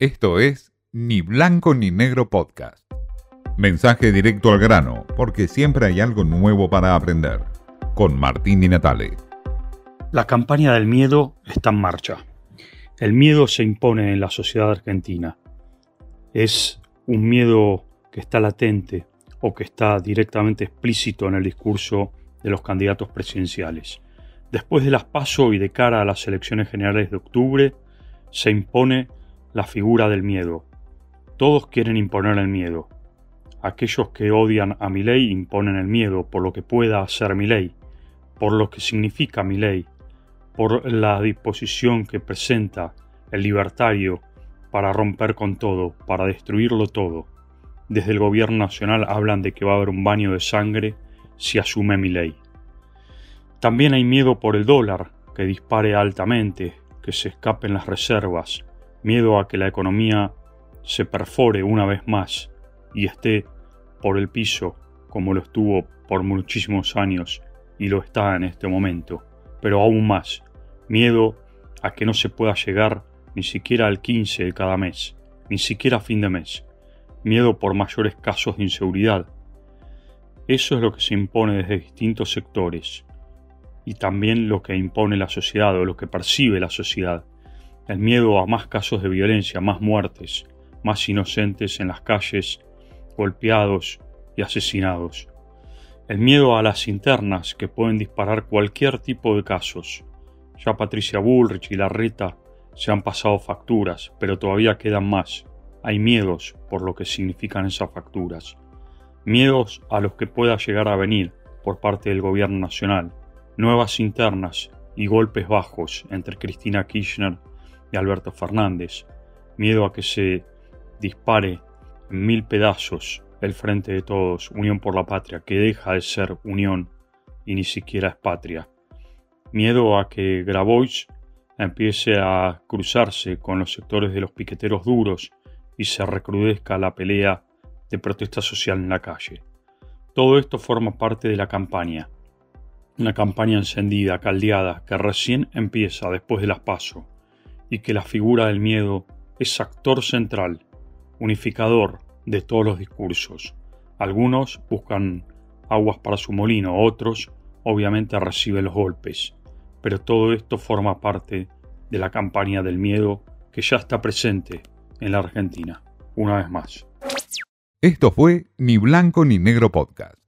Esto es Ni Blanco ni Negro Podcast. Mensaje directo al grano, porque siempre hay algo nuevo para aprender. Con Martín Di Natale. La campaña del miedo está en marcha. El miedo se impone en la sociedad argentina. Es un miedo que está latente o que está directamente explícito en el discurso de los candidatos presidenciales. Después de las PASO y de cara a las elecciones generales de octubre, se impone la figura del miedo. Todos quieren imponer el miedo. Aquellos que odian a mi ley imponen el miedo por lo que pueda hacer mi ley, por lo que significa mi ley, por la disposición que presenta el libertario para romper con todo, para destruirlo todo. Desde el gobierno nacional hablan de que va a haber un baño de sangre si asume mi ley. También hay miedo por el dólar, que dispare altamente, que se escapen las reservas, miedo a que la economía se perfore una vez más y esté por el piso como lo estuvo por muchísimos años y lo está en este momento, pero aún más, miedo a que no se pueda llegar ni siquiera al 15 de cada mes, ni siquiera a fin de mes, miedo por mayores casos de inseguridad. Eso es lo que se impone desde distintos sectores, y también lo que impone la sociedad o lo que percibe la sociedad. El miedo a más casos de violencia, más muertes, más inocentes en las calles, golpeados y asesinados. El miedo a las internas que pueden disparar cualquier tipo de casos. Ya Patricia Bullrich y Larreta se han pasado facturas, pero todavía quedan más. Hay miedos por lo que significan esas facturas. Miedos a los que pueda llegar a venir por parte del gobierno nacional nuevas internas y golpes bajos entre Cristina Kirchner Alberto Fernández, miedo a que se dispare en mil pedazos el frente de todos, Unión por la Patria, que deja de ser unión y ni siquiera es patria, miedo a que Grabois empiece a cruzarse con los sectores de los piqueteros duros y se recrudezca la pelea de protesta social en la calle. Todo esto forma parte de la campaña, una campaña encendida, caldeada, que recién empieza después de las paso, y que la figura del miedo es actor central, unificador de todos los discursos. Algunos buscan aguas para su molino, otros obviamente reciben los golpes, pero todo esto forma parte de la campaña del miedo que ya está presente en la Argentina, una vez más. Esto fue Ni Blanco ni Negro Podcast.